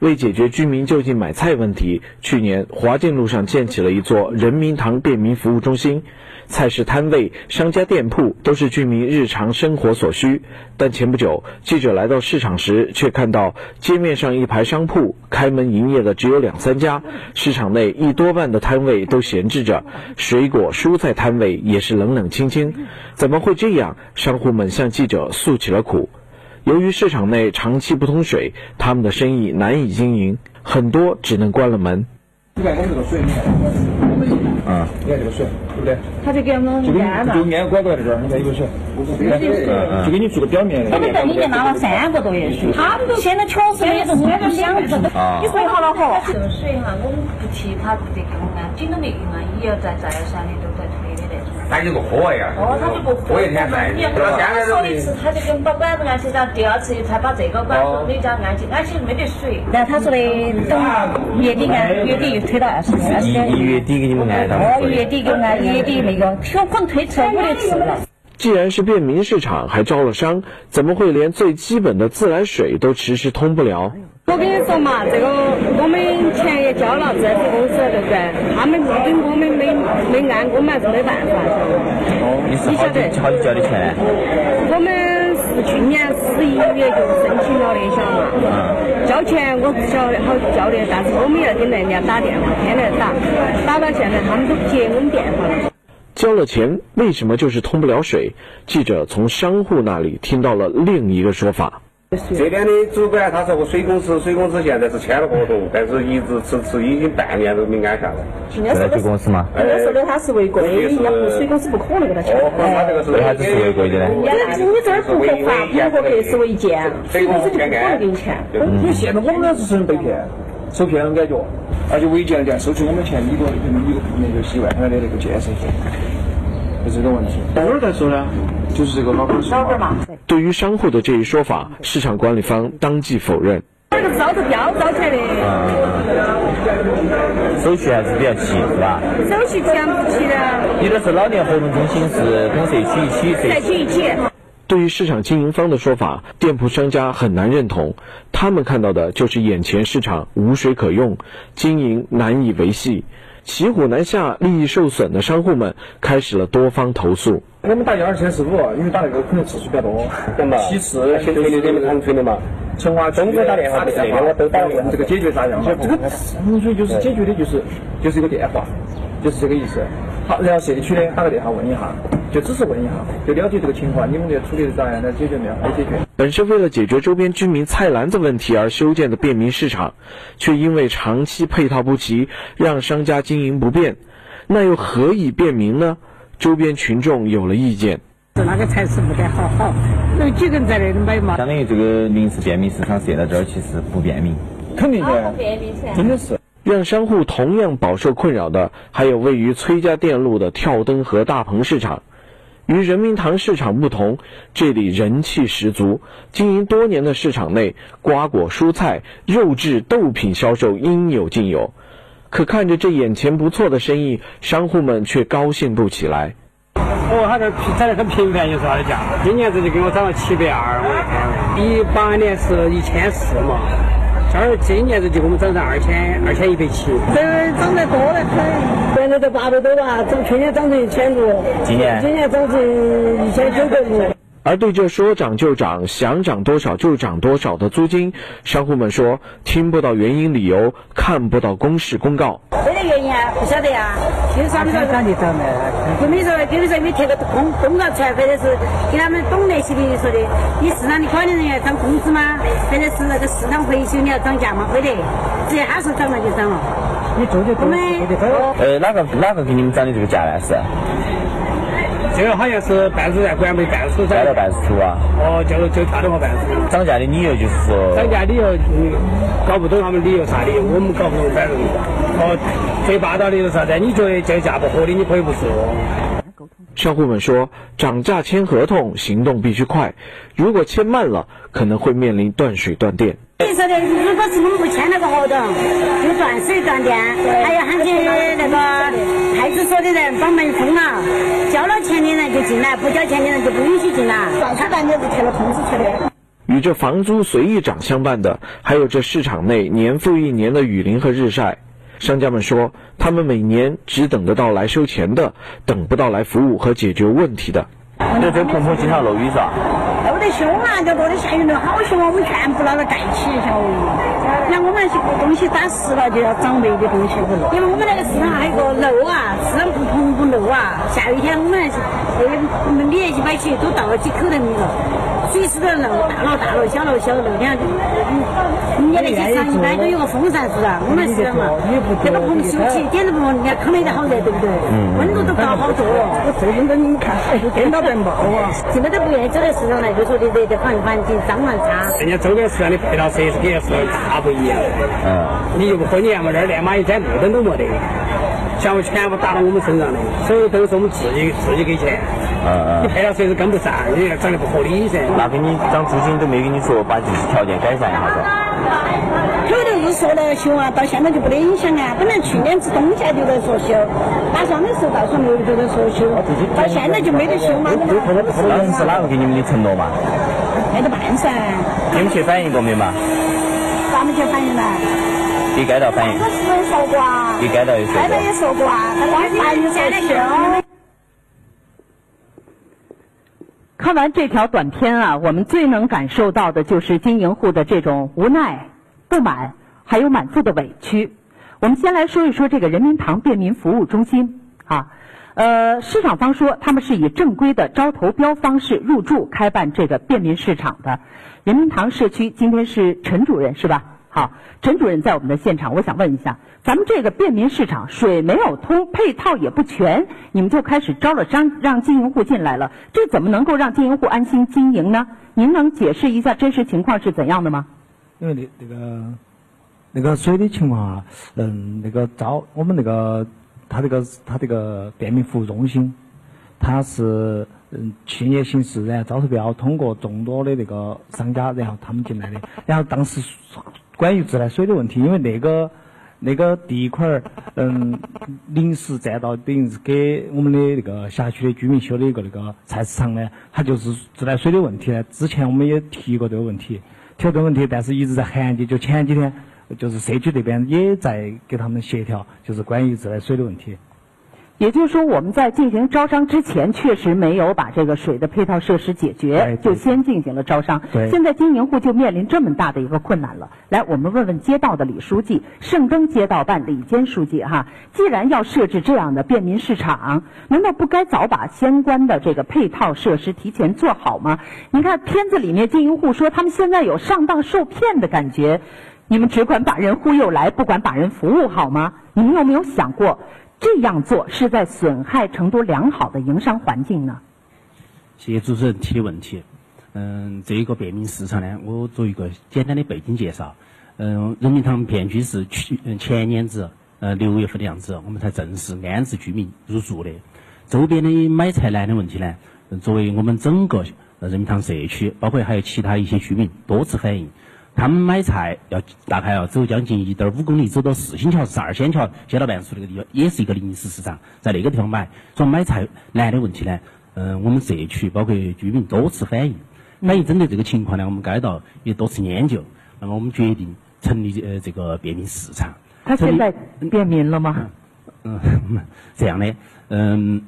为解决居民就近买菜问题，去年华建路上建起了一座人民堂便民服务中心，菜市摊位、商家店铺都是居民日常生活所需。但前不久，记者来到市场时，却看到街面上一排商铺开门营业的只有两三家，市场内一多半的摊位都闲置着，水果、蔬菜摊位也是冷冷清清。怎么会这样？商户们向记者诉起了苦。由于市场内长期不通水，他们的生意难以经营，很多只能关了门。你看我们这个水，你看，啊，你看这个水，对不对？他就给我们按嘛，就按拐拐在这儿，你看有个水，就给你做个表面的。我们在里面拿了三个多月水，他们都现在确实没得没得想着。你回好了喝。这个水哈，我们不提他不得供啊，紧都没用啊，也要再再二三年都在退他就不喝呀，哦，他就不喝。一天在。他说一次，他就给我们把管子安起，然后第二次才把这个管子每家安起，安起没得水。然后他说的等月底安，月底又推到二十二十一一月底给你们安到。哦，月底给安，月底那个，有可能推迟五六次了。既然是便民市场，还招了商，怎么会连最基本的自来水都迟迟通不了？我跟你说嘛，这个我们钱也交了，自来水公司对不对？他们不给我们没没按，我们还是没办法。哦，你是好久好久交的钱？我们是去年十一月就申请了的，晓得嘛？交钱我不晓得好交的，但是我们要给人家打电话，天天打，打到现在他们都不接我们电话了。交了钱，为什么就是通不了水？记者从商户那里听到了另一个说法。这边的主管他说个水公司，水公司现在是签了合同，但是一直迟迟已经半年都没安下来。自来水公司吗？人家说的他是违规，人家水公司不可能给他签。哦，他这个是为啥子是违规的呢？你你这儿不合法，不合格是违建，水公司就不可能给你签。因为现在我们那是受人被骗，受骗的感觉，而且违建店收取我们钱，一个一个平面就几万块的那个建设费。是这个问题，哪儿再说呢？就是这个老板说嘛。对于商户的这一说法，市场管理方当即否认。这个招投标招起来的。手续还是比较齐，是吧？手续全不齐的。你的是老年活动中心，是跟社区一起？社区一起。对于市场经营方的说法，店铺商家很难认同。他们看到的就是眼前市场无水可用，经营难以维系。骑虎难下，利益受损的商户们开始了多方投诉。我们打幺二三四五，因为打那个可能次数比较多。其次，现在有点长春的嘛。成华中国打电话，电话我都打问这个解决啥样？这个纯粹就是解决的就是就是一个电话，就是这个意思。好，然后社区呢打个电话问一下。就只是问一下，就了解这个情况，你们这处理的咋样？来解决没有？没解决。本是为了解决周边居民菜篮子问题而修建的便民市场，却因为长期配套不齐，让商家经营不便。那又何以便民呢？周边群众有了意见。那个菜市不得好好，有几个人在那里买嘛？相当于这个临时便民市场设在这儿，其实不便民。肯定的，便民真的是。让商户同样饱受困扰的，还有位于崔家店路的跳灯河大棚市场。与人民堂市场不同，这里人气十足。经营多年的市场内，瓜果、蔬菜、肉质、豆品销售应有尽有。可看着这眼前不错的生意，商户们却高兴不起来。哦，他这涨得很频繁，就是他的价。今年子就给我涨了七百二，我一八年是一千四嘛。这儿今年子就给我们涨到二千二千一百七，这涨得多得很，本来都八百多吧，从去年涨成一千多，今年？今年涨成一千九百五。而对这说涨就涨、想涨多少就涨多少的租金，商户们说听不到原因理由，看不到公示公告。没得原因啊，不晓得呀。就是说你说涨就涨的，就没说，就是说没贴个公公告出来，或者是给他们懂那些的说的，你市场的管理人员涨工资吗？或者是那个市场维修你要涨价吗？没得，只要他说涨了就涨了。你做就做，我们呃，哪个哪个给你们涨的这个价呢？是？这个好像是办事站管没办事站。到办事处啊？哦，就就跳电话办事处。涨价的理由就是说。涨价理由，嗯搞不懂他们理由啥理由，我们搞不懂，反正哦，最霸道的是啥子？你觉得这价不合理，你可以不说。商户们说，涨价签合同，行动必须快，如果签慢了，可能会面临断水断电。你说的，如果是我们不签那个合同，就断水断电，还要喊起那个派出所的人把门封了，交了钱的人就进来，不交钱的人就不允许进来。他当年是贴了通知出的。与这房租随意涨相伴的，还有这市场内年复一年的雨淋和日晒。商家们说，他们每年只等得到来收钱的，等不到来服务和解决问题的。这这碰碰经常漏雨是吧？得凶啊！这多的下雨了，好凶啊！我们全部那个盖起，晓得你看我们那些东西打湿了就要长霉的东西，因为我们那个市场还有个漏啊，市场不通不漏啊，下雨天我们那些那个米那些摆起都倒了几口袋米了。随时都漏，大楼大楼，小楼小楼，你看，人家那些厂一般都有个风扇是吧？我们是嘛，这个棚修起，点都不你看坑里头好热，对不对？温度都高好多。我最近都你们看，颠倒在冒啊！现在都不愿意走到市场来，就说的热得很，环境脏乱差。人家周边市场的配套设施跟是大不一样。嗯。你又不可年嘛，那儿连马一盏路灯都没得。项目全部打到我们身上的，所有都是我们自己自己给钱。嗯嗯。你配套设施跟不上，你涨得不合理噻。那给你涨租金都没跟你说把就是条件改善一下子。口头是说了修啊，到现在就不得影响啊。本来去年子冬天就在说修，打霜的时候到时候六月都在说修，到现在就没得修嘛。当时是哪个给你们的承诺嘛？没得办噻。你们去反映过没嘛？咱们去反映呢？给街道反映。说过啊。给街道也说过。街道也说过啊，他光反映现在修。看完这条短片啊，我们最能感受到的就是经营户的这种无奈、不满，还有满腹的委屈。我们先来说一说这个人民堂便民服务中心啊，呃，市场方说他们是以正规的招投标方式入驻开办这个便民市场的。人民堂社区今天是陈主任是吧？好，陈主任在我们的现场，我想问一下，咱们这个便民市场水没有通，配套也不全，你们就开始招了商，让经营户进来了，这怎么能够让经营户安心经营呢？您能解释一下真实情况是怎样的吗？因为那那个那个水的情况啊，嗯，那个招我们那个他这个他这个便民服务中心，他是嗯企业形式，然后招投标，通过众多的那个商家，然后他们进来的，然后当时。关于自来水的问题，因为那个那个地块儿，嗯，临时占道等于是给我们的那个辖区的居民修的一个那个菜市场呢，它就是自来水的问题呢。之前我们也提过这个问题，提过这个问题，但是一直在含。就前几天，就是社区这边也在给他们协调，就是关于自来水的问题。也就是说，我们在进行招商之前，确实没有把这个水的配套设施解决，就先进行了招商。现在经营户就面临这么大的一个困难了。来，我们问问街道的李书记，盛登街道办李坚书记哈，既然要设置这样的便民市场，难道不该早把相关的这个配套设施提前做好吗？你看片子里面经营户说他们现在有上当受骗的感觉，你们只管把人忽悠来，不管把人服务好吗？你们有没有想过？这样做是在损害成都良好的营商环境呢？谢谢主持人提的问题。嗯，这个便民市场呢，我做一个简单的背景介绍。嗯，人民堂片区是去前年子呃六月份的样子，我们才正式安置居民入住的。周边的买菜难的问题呢，作为我们整个人民堂社区，包括还有其他一些居民多次反映。他们买菜要大概要走将近一点五公里，走到四星桥十二仙桥街道办事处那个地方，也是一个临时市场，在那个地方买。所以买菜难的问题呢，嗯，我们社区包括居民多次反映。反映针对这个情况呢，我们街道也多次研究，那么我们决定成立呃这个便民市场。他现在便民了吗？嗯，这样的，嗯，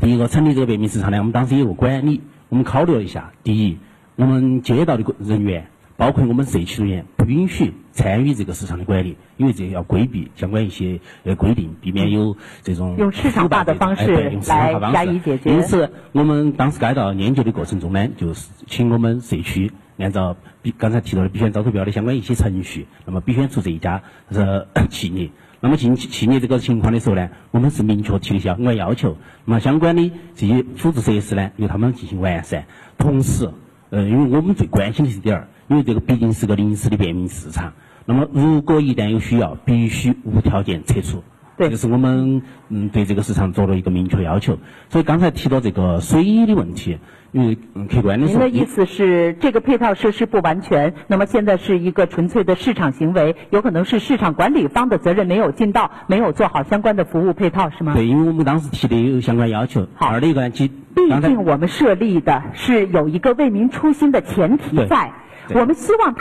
第一个成立这个便民市场呢，我们当时有个管理，我们考虑了一下，第一，我们街道的人员。包括我们社区人员不允许参与这个市场的管理，因为这要规避相关一些呃规定，避免有这种用市场化的方式来加以解决。因此，我们当时街道研究的过程中呢，就是请我们社区按照比刚才提到的必选招投标的相关一些程序，那么必选出这一家是企业。那么进企业这个情况的时候呢，我们是明确提了相关要求，那么相关的这些辅助设施呢，由他们进行完善。同时，呃，因为我们最关心的是点儿。因为这个毕竟是个临时的便民市场，那么如果一旦有需要，必须无条件撤出。这是我们嗯对这个市场做了一个明确要求。所以刚才提到这个水的问题。因为客观的说，您的意思是这个配套设施不完全，那么现在是一个纯粹的市场行为，有可能是市场管理方的责任没有尽到，没有做好相关的服务配套，是吗？对，因为我们当时提的有相关要求。好，二的一个呢，毕竟我们设立的是有一个为民初心的前提在，我们希望他。